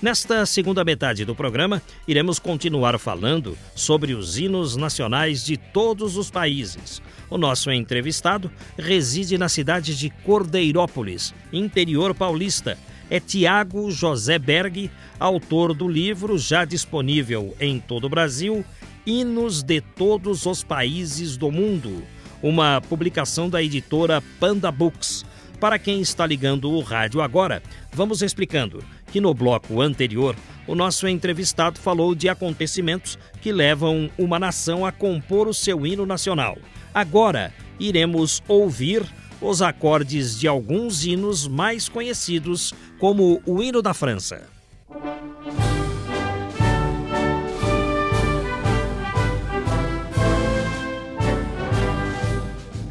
Nesta segunda metade do programa, iremos continuar falando sobre os hinos nacionais de todos os países. O nosso entrevistado reside na cidade de Cordeirópolis, interior paulista. É Tiago José Berg, autor do livro já disponível em todo o Brasil, Hinos de Todos os Países do Mundo, uma publicação da editora Panda Books. Para quem está ligando o rádio agora, vamos explicando que no bloco anterior o nosso entrevistado falou de acontecimentos que levam uma nação a compor o seu hino nacional. Agora iremos ouvir os acordes de alguns hinos mais conhecidos, como o hino da França.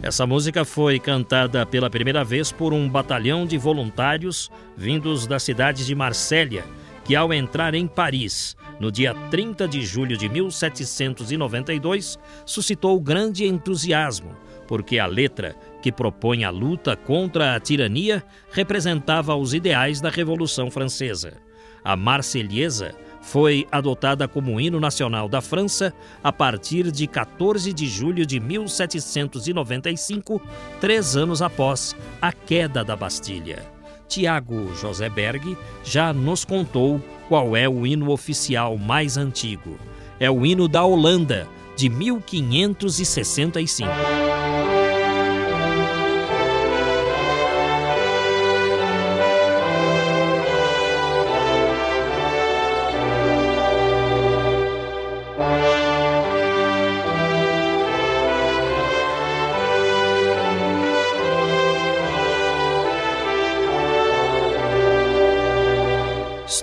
Essa música foi cantada pela primeira vez por um batalhão de voluntários vindos da cidade de Marsella, que ao entrar em Paris, no dia 30 de julho de 1792, suscitou grande entusiasmo, porque a letra, que propõe a luta contra a tirania, representava os ideais da Revolução Francesa. A Marselhesa foi adotada como hino nacional da França a partir de 14 de julho de 1795, três anos após a queda da Bastilha. Tiago José Berg já nos contou qual é o hino oficial mais antigo. É o hino da Holanda, de 1565.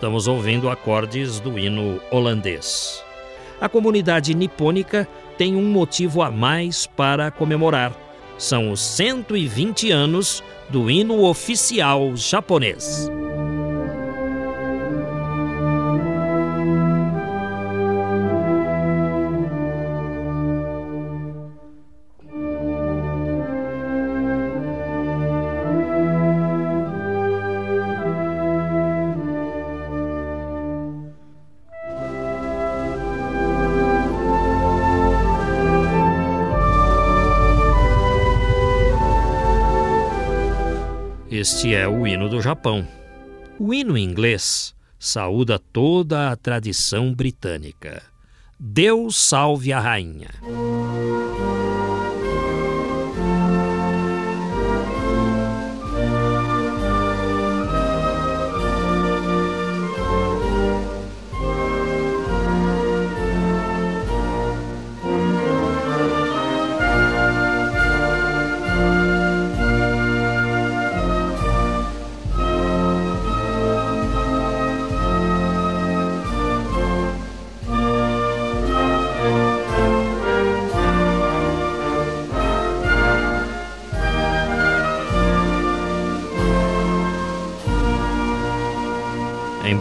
Estamos ouvindo acordes do hino holandês. A comunidade nipônica tem um motivo a mais para comemorar. São os 120 anos do hino oficial japonês. Este é o hino do Japão. O hino inglês saúda toda a tradição britânica. Deus salve a rainha.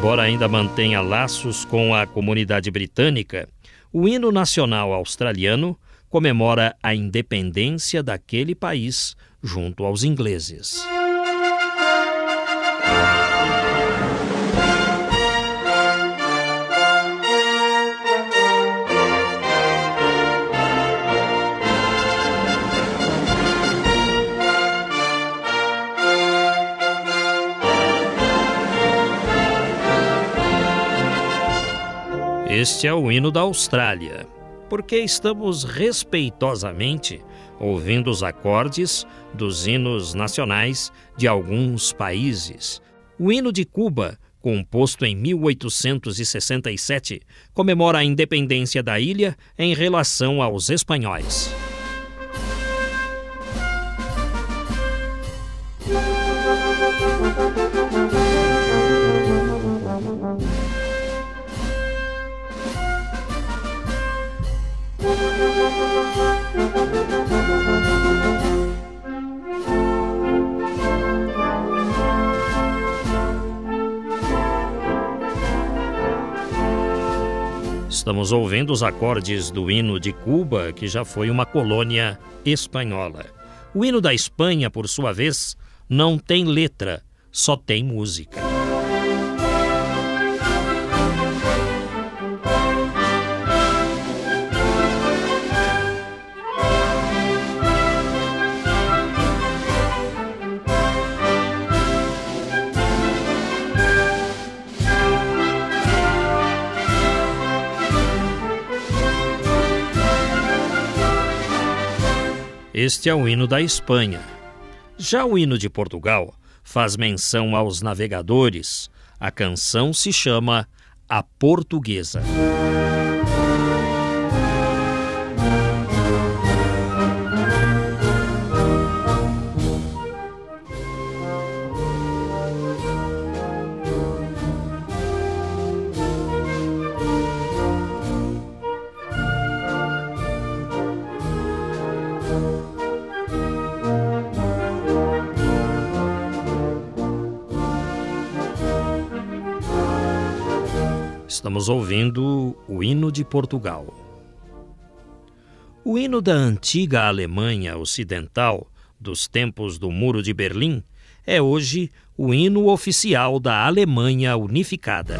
Embora ainda mantenha laços com a comunidade britânica, o hino nacional australiano comemora a independência daquele país junto aos ingleses. Este é o hino da Austrália, porque estamos respeitosamente ouvindo os acordes dos hinos nacionais de alguns países. O hino de Cuba, composto em 1867, comemora a independência da ilha em relação aos espanhóis. Estamos ouvindo os acordes do hino de Cuba, que já foi uma colônia espanhola. O hino da Espanha, por sua vez, não tem letra, só tem música. Este é o hino da Espanha. Já o hino de Portugal faz menção aos navegadores. A canção se chama A Portuguesa. Estamos ouvindo o hino de Portugal. O hino da antiga Alemanha Ocidental, dos tempos do Muro de Berlim, é hoje o hino oficial da Alemanha Unificada.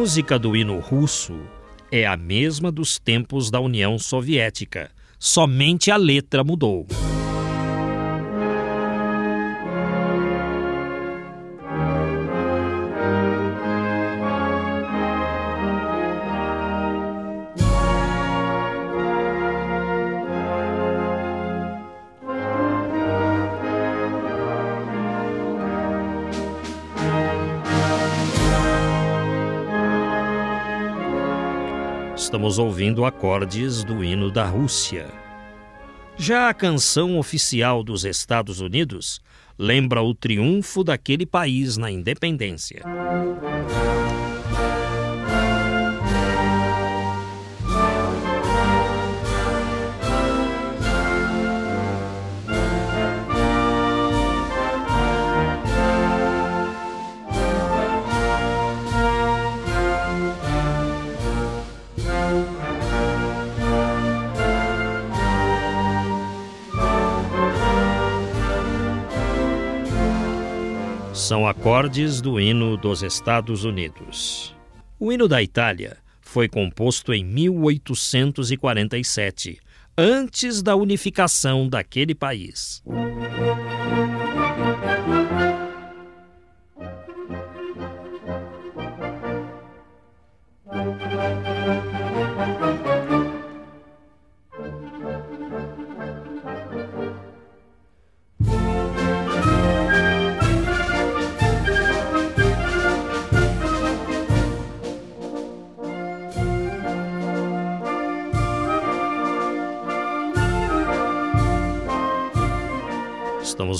Música do hino russo é a mesma dos tempos da União Soviética, somente a letra mudou. Estamos ouvindo acordes do hino da Rússia. Já a canção oficial dos Estados Unidos lembra o triunfo daquele país na independência. São acordes do hino dos Estados Unidos. O hino da Itália foi composto em 1847, antes da unificação daquele país.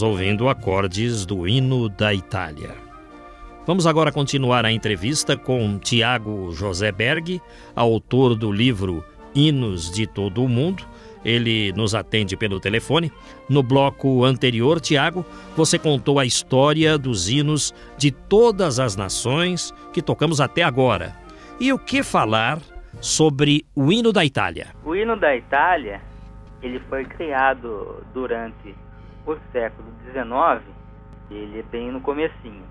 Estamos ouvindo acordes do hino da Itália. Vamos agora continuar a entrevista com Tiago José Berg, autor do livro Hinos de Todo o Mundo. Ele nos atende pelo telefone. No bloco anterior, Tiago, você contou a história dos hinos de todas as nações que tocamos até agora. E o que falar sobre o hino da Itália? O hino da Itália, ele foi criado durante o século XIX, ele é bem no comecinho.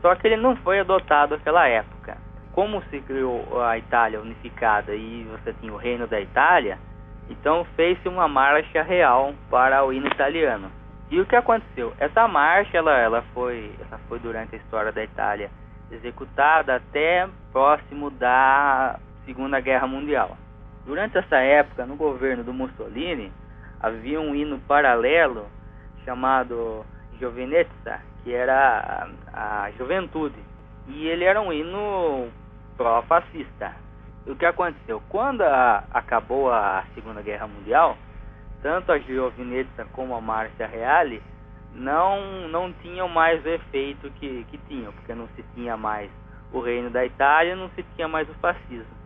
Só que ele não foi adotado naquela época. Como se criou a Itália unificada e você tinha o reino da Itália, então fez-se uma marcha real para o hino italiano. E o que aconteceu? Essa marcha ela, ela, foi, ela foi durante a história da Itália executada até próximo da Segunda Guerra Mundial. Durante essa época, no governo do Mussolini, havia um hino paralelo chamado Giovinezza, que era a, a juventude. E ele era um hino pró-fascista. O que aconteceu? Quando a, acabou a Segunda Guerra Mundial, tanto a Giovinezza como a Marcia Reale não, não tinham mais o efeito que, que tinham, porque não se tinha mais o reino da Itália, não se tinha mais o fascismo.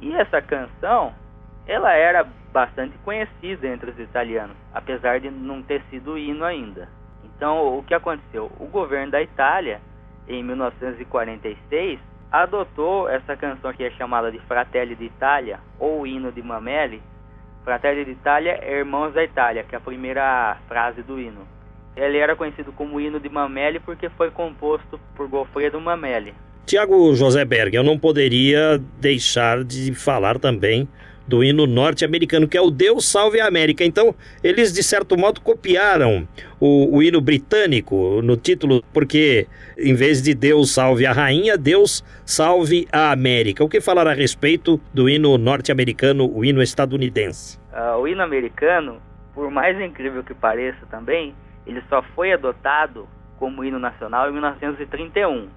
E essa canção, ela era bastante conhecida entre os italianos, apesar de não ter sido hino ainda. Então, o que aconteceu? O governo da Itália, em 1946, adotou essa canção que é chamada de Fratelli d'Italia, ou hino de Mameli. Fratelli d'Italia é Irmãos da Itália, que é a primeira frase do hino. Ele era conhecido como hino de Mameli porque foi composto por Goffredo Mameli. Tiago José Berg, eu não poderia deixar de falar também do hino norte-americano, que é o Deus Salve a América. Então, eles, de certo modo, copiaram o, o, hino britânico no título, porque em vez de Deus Salve a Rainha, Deus Salve a América. O que falar a respeito do hino norte-americano, o hino estadunidense? Uh, o hino americano, por mais incrível que pareça também, ele só foi adotado como hino nacional em 1931.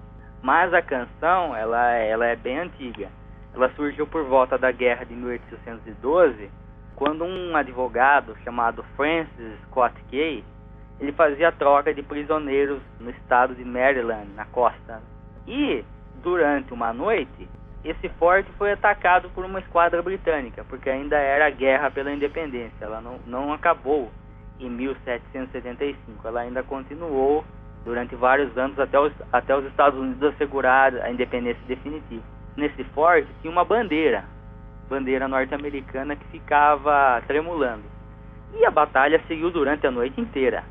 Mas a canção, ela, ela é bem antiga. Ela surgiu por volta da guerra de 1812, quando um advogado chamado Francis Scott Key, ele fazia troca de prisioneiros no estado de Maryland, na costa. E, durante uma noite, esse forte foi atacado por uma esquadra britânica, porque ainda era a guerra pela independência. Ela não, não acabou em 1775, ela ainda continuou durante vários anos até os, até os Estados Unidos assegurar a independência definitiva nesse forte tinha uma bandeira, bandeira norte-americana que ficava tremulando. E a batalha seguiu durante a noite inteira.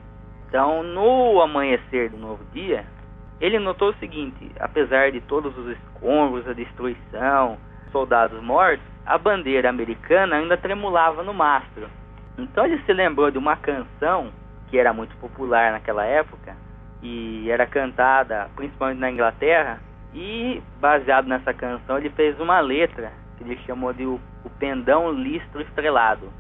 Então, no amanhecer do novo dia, ele notou o seguinte: apesar de todos os escombros, a destruição, soldados mortos, a bandeira americana ainda tremulava no mastro. Então ele se lembrou de uma canção que era muito popular naquela época e era cantada principalmente na Inglaterra, e, baseado nessa canção, ele fez uma letra que ele chamou de O, Pendão Listro Estrelado,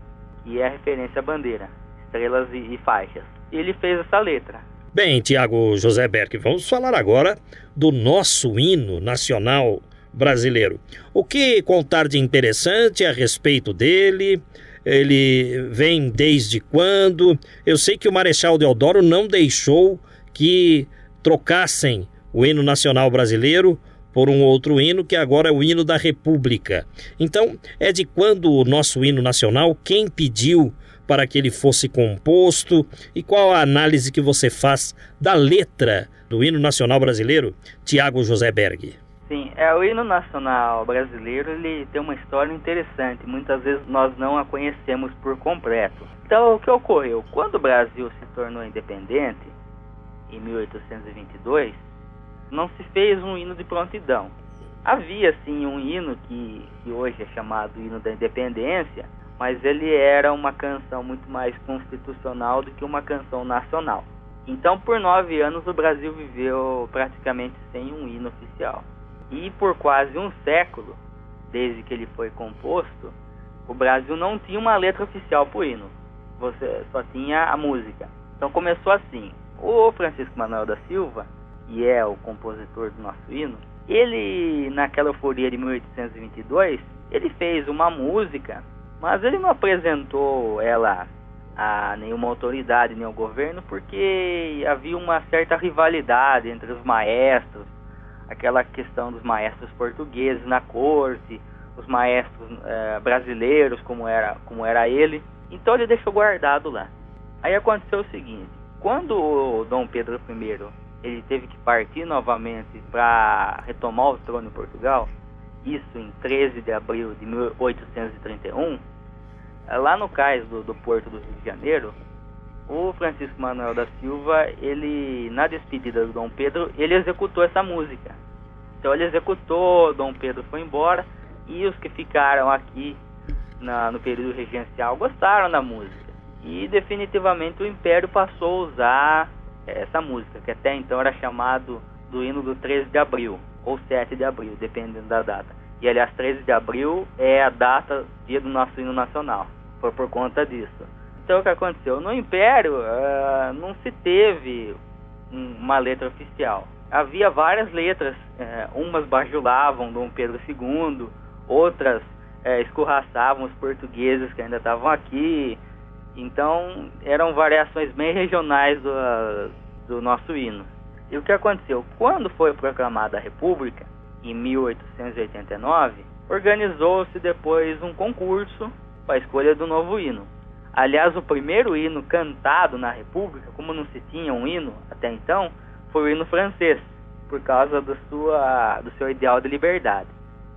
que é referência à bandeira, estrelas e, e faixas. E ele fez essa letra. Bem, Tiago José Berck, vamos falar agora do nosso hino nacional brasileiro. O que contar de interessante a respeito dele? Ele vem desde quando? Eu sei que o Marechal Deodoro não deixou que trocassem o hino nacional brasileiro por um outro hino que agora é o hino da República. Então, é de quando o nosso hino nacional, quem pediu para que ele fosse composto e qual a análise que você faz da letra do hino nacional brasileiro, Tiago José Berg? Sim, é o hino nacional brasileiro, ele tem uma história interessante, muitas vezes nós não a conhecemos por completo. Então, o que ocorreu? Quando o Brasil se tornou independente, em 1822, não se fez um hino de prontidão. Havia sim um hino que, que hoje é chamado hino da independência, mas ele era uma canção muito mais constitucional do que uma canção nacional. Então, por nove anos, o Brasil viveu praticamente sem um hino oficial. E por quase um século, desde que ele foi composto, o Brasil não tinha uma letra oficial para o hino. Você só tinha a música. Então começou assim. O Francisco Manuel da Silva que é o compositor do nosso hino, ele, naquela euforia de 1822, ele fez uma música, mas ele não apresentou ela a nenhuma autoridade, nem ao governo, porque havia uma certa rivalidade entre os maestros, aquela questão dos maestros portugueses na corte, os maestros eh, brasileiros, como era, como era ele. Então ele deixou guardado lá. Aí aconteceu o seguinte: quando o Dom Pedro I ele teve que partir novamente para retomar o trono em Portugal, isso em 13 de abril de 1831, eh, lá no cais do, do porto do Rio de Janeiro, o Francisco Manuel da Silva, ele na despedida do Dom Pedro, ele executou essa música. Então ele executou, Dom Pedro foi embora e os que ficaram aqui na, no período regencial gostaram da música. E definitivamente o Império passou a usar essa música, que até então era chamado do hino do 13 de abril, ou 7 de abril, dependendo da data. E aliás, 13 de abril é a data, dia do nosso hino nacional, foi por conta disso. Então o que aconteceu? No Império uh, não se teve uma letra oficial. Havia várias letras, uh, umas bajulavam Dom Pedro II, outras uh, escorraçavam os portugueses que ainda estavam aqui, então eram variações bem regionais do, do nosso hino. E o que aconteceu? Quando foi proclamada a República, em 1889, organizou-se depois um concurso a escolha do novo hino. Aliás, o primeiro hino cantado na República, como não se tinha um hino até então, foi o hino francês, por causa do, sua, do seu ideal de liberdade.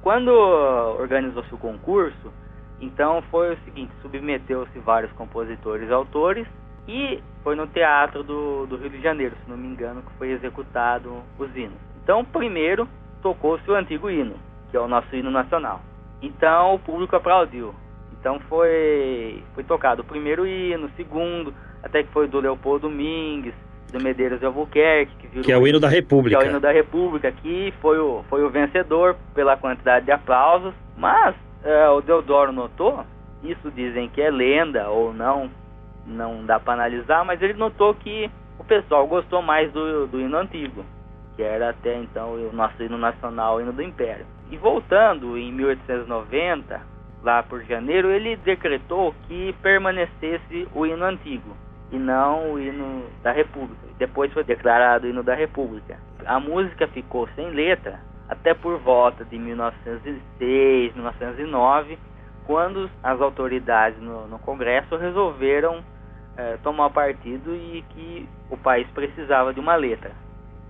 Quando organizou-se o concurso, então foi o seguinte, submeteu-se vários compositores e autores e foi no teatro do, do Rio de Janeiro, se não me engano, que foi executado os hinos. Então, primeiro tocou-se o antigo hino, que é o nosso hino nacional. Então, o público aplaudiu. Então, foi, foi tocado o primeiro hino, o segundo, até que foi do Leopoldo Domingues, do Medeiros de Albuquerque, que, que é o hino da República. Que é o hino da República, que foi o, foi o vencedor pela quantidade de aplausos. Mas é, o Deodoro notou, isso dizem que é lenda ou não, não dá para analisar, mas ele notou que o pessoal gostou mais do, do hino antigo, que era até então o nosso hino nacional, o hino do Império. E voltando em 1890, lá por janeiro, ele decretou que permanecesse o hino antigo e não o hino da República. Depois foi declarado o hino da República. A música ficou sem letra até por volta de 1906, 1909, quando as autoridades no, no Congresso resolveram é, tomar partido e que o país precisava de uma letra.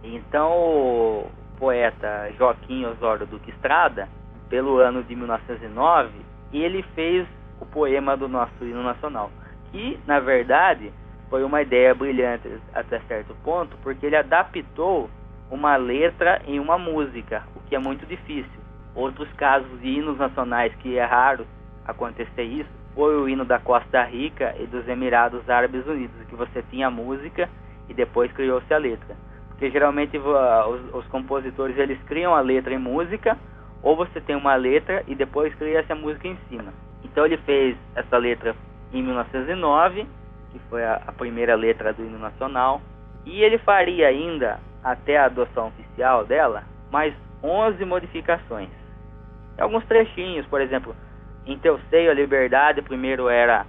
Então o poeta Joaquim Osório Duque Estrada, pelo ano de 1909, ele fez o poema do nosso hino nacional, que na verdade foi uma ideia brilhante até certo ponto, porque ele adaptou uma letra em uma música, o que é muito difícil. Outros casos de hinos nacionais que é raro acontecer isso foi o hino da Costa Rica e dos Emirados Árabes Unidos, que você tinha a música e depois criou-se a letra. Porque geralmente os, os, compositores eles criam a letra em música, ou você tem uma letra e depois cria essa música em cima. Então ele fez essa letra em 1909, que foi a, a primeira letra do hino nacional, e ele faria ainda até a adoção oficial dela, mais 11 modificações. Alguns trechinhos, por exemplo, em teu seio a liberdade, primeiro era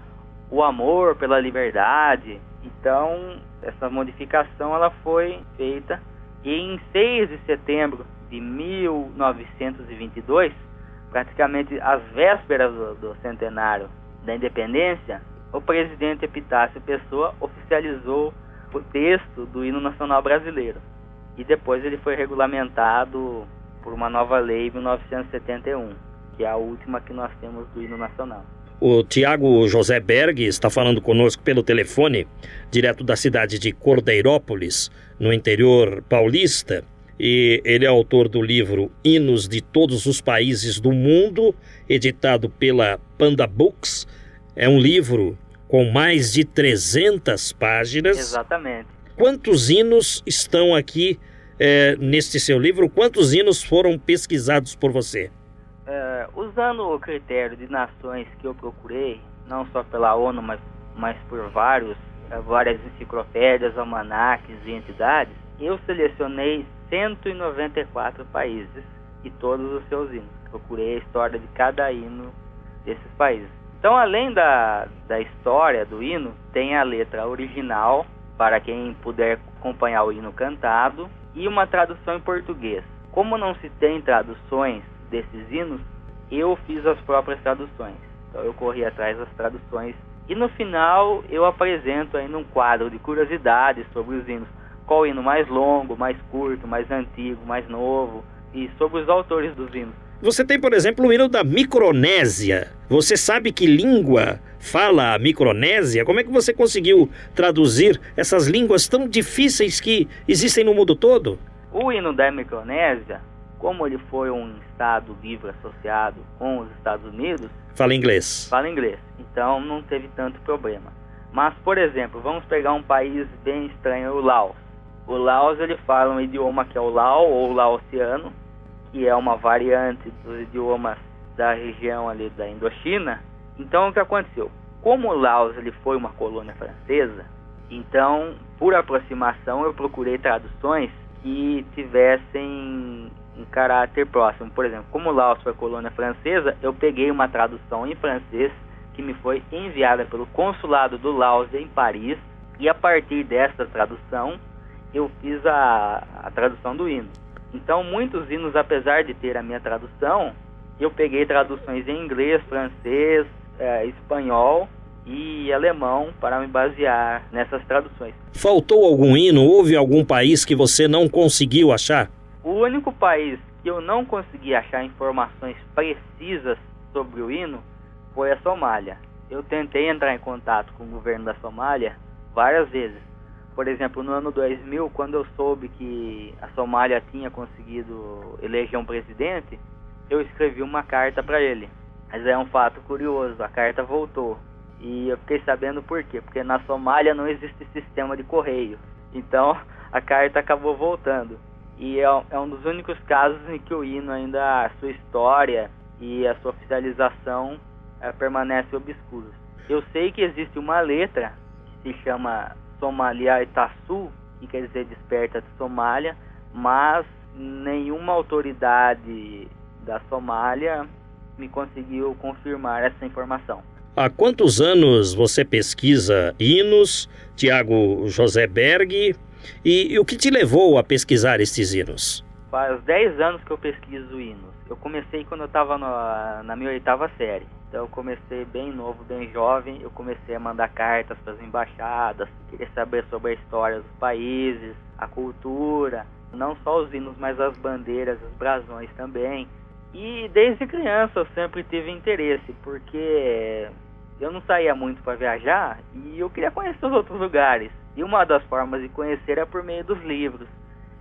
o amor pela liberdade. Então, essa modificação ela foi feita e em 6 de setembro de 1922, praticamente às vésperas do, do centenário da independência, o presidente Epitácio Pessoa oficializou o texto do hino nacional brasileiro e depois ele foi regulamentado por uma nova lei em 1971, que é a última que nós temos do hino nacional. O Tiago José Berg está falando conosco pelo telefone, direto da cidade de Cordeirópolis, no interior paulista. E ele é autor do livro Hinos de Todos os Países do Mundo, editado pela Panda Books. É um livro com mais de 300 páginas. Exatamente. Quantos hinos estão aqui é, neste seu livro? Quantos hinos foram pesquisados por você? É, usando o critério de nações que eu procurei, não só pela ONU, mas, mas por vários, é, várias enciclopédias, almanaques e entidades, eu selecionei 194 países e todos os seus hinos. Procurei a história de cada hino desses países. Então, além da, da história do hino, tem a letra original, para quem puder acompanhar o hino cantado, e uma tradução em português. Como não se tem traduções desses hinos, eu fiz as próprias traduções. Então eu corri atrás das traduções e no final eu apresento aí num quadro de curiosidades sobre os hinos. Qual o hino mais longo, mais curto, mais antigo, mais novo e sobre os autores dos hinos. Você tem, por exemplo, o hino da Micronésia. Você sabe que língua fala a Micronésia? Como é que você conseguiu traduzir essas línguas tão difíceis que existem no mundo todo? O hino da Micronésia, como ele foi um estado livre associado com os Estados Unidos, fala inglês. Fala inglês. Então não teve tanto problema. Mas, por exemplo, vamos pegar um país bem estranho, o Laos. O Laos ele fala um idioma que é o Lao ou Laosiano, que é uma variante dos idiomas da região ali da Indochina. Então o que aconteceu? Como Laos ele foi uma colônia francesa, então por aproximação eu procurei traduções que tivessem um caráter próximo. Por exemplo, como Laos foi colônia francesa, eu peguei uma tradução em francês que me foi enviada pelo consulado do Laos em Paris e a partir dessa tradução eu fiz a, a tradução do hino. Então, muitos hinos, apesar de ter a minha tradução, eu peguei traduções em inglês, francês, é, espanhol e alemão para me basear nessas traduções. Faltou algum hino? Houve algum país que você não conseguiu achar? O único país que eu não consegui achar informações precisas sobre o hino foi a Somália. Eu tentei entrar em contato com o governo da Somália várias vezes. Por exemplo, no ano 2000, quando eu soube que a Somália tinha conseguido eleger um presidente, eu escrevi uma carta para ele. Mas é um fato curioso, a carta voltou. E eu fiquei sabendo por quê? Porque na Somália não existe sistema de correio. Então a carta acabou voltando. E é, é um dos únicos casos em que o hino ainda, a sua história e a sua oficialização é, permanece obscuros. Eu sei que existe uma letra que se chama Somalia Itassu, que quer dizer desperta de Somália, mas nenhuma autoridade da Somália me conseguiu confirmar essa informação. Há quantos anos você pesquisa hinos, Tiago José Berg, e, e, o que te levou a pesquisar estes hinos? Faz 10 anos que eu pesquiso hinos. Eu comecei quando eu estava na minha oitava série. Então eu comecei bem novo, bem jovem. Eu comecei a mandar cartas para as embaixadas, queria saber sobre a história dos países, a cultura, não só os hinos, mas as bandeiras, os brasões também. E desde criança eu sempre tive interesse, porque eu não saía muito para viajar e eu queria conhecer os outros lugares. E uma das formas de conhecer é por meio dos livros.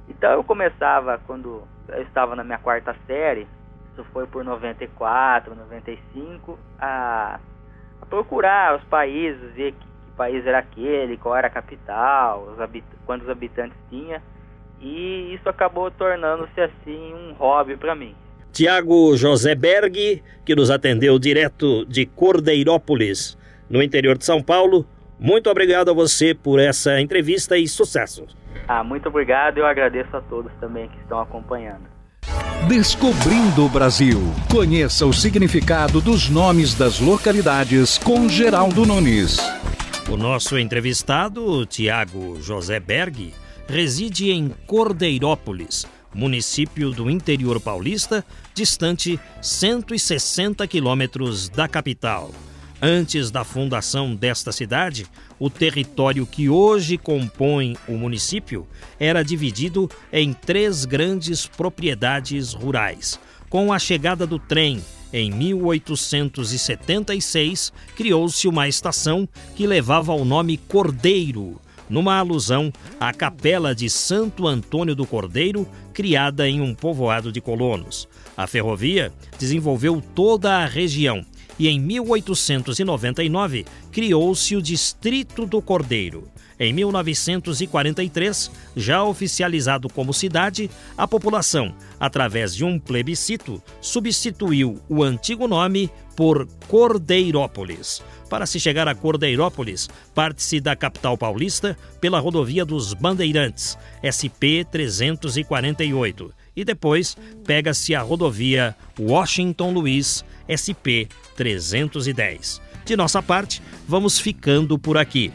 Então eu começava quando eu estava na minha quarta série, isso foi por 94, 95, a, a procurar os países, ver que, que, país era aquele, qual era a capital, os habit quantos habitantes tinha. E isso acabou tornando-se assim um hobby para mim. Tiago José Berg, que nos atendeu direto de Cordeirópolis, no interior de São Paulo. Muito obrigado a você por essa entrevista e sucesso. Ah, muito obrigado. Eu agradeço a todos também que estão acompanhando. Descobrindo o Brasil. Conheça o significado dos nomes das localidades com Geraldo Nunes. O nosso entrevistado, Tiago José Berg, reside em Cordeirópolis, município do interior paulista, distante 160 quilômetros da capital. Antes da fundação desta cidade, o território que hoje compõe o município era dividido em três grandes propriedades rurais. Com a chegada do trem em 1876, criou-se uma estação que levava o nome Cordeiro, numa alusão à capela de Santo Antônio do Cordeiro, criada em um povoado de colonos. A ferrovia desenvolveu toda a região e em 1899 criou-se o Distrito do Cordeiro. Em 1943, já oficializado como cidade, a população, através de um plebiscito, substituiu o antigo nome por Cordeirópolis. Para se chegar a Cordeirópolis, parte-se da capital paulista pela rodovia dos Bandeirantes, SP 348, e depois pega-se a rodovia Washington Luiz, SP 310. De nossa parte, vamos ficando por aqui.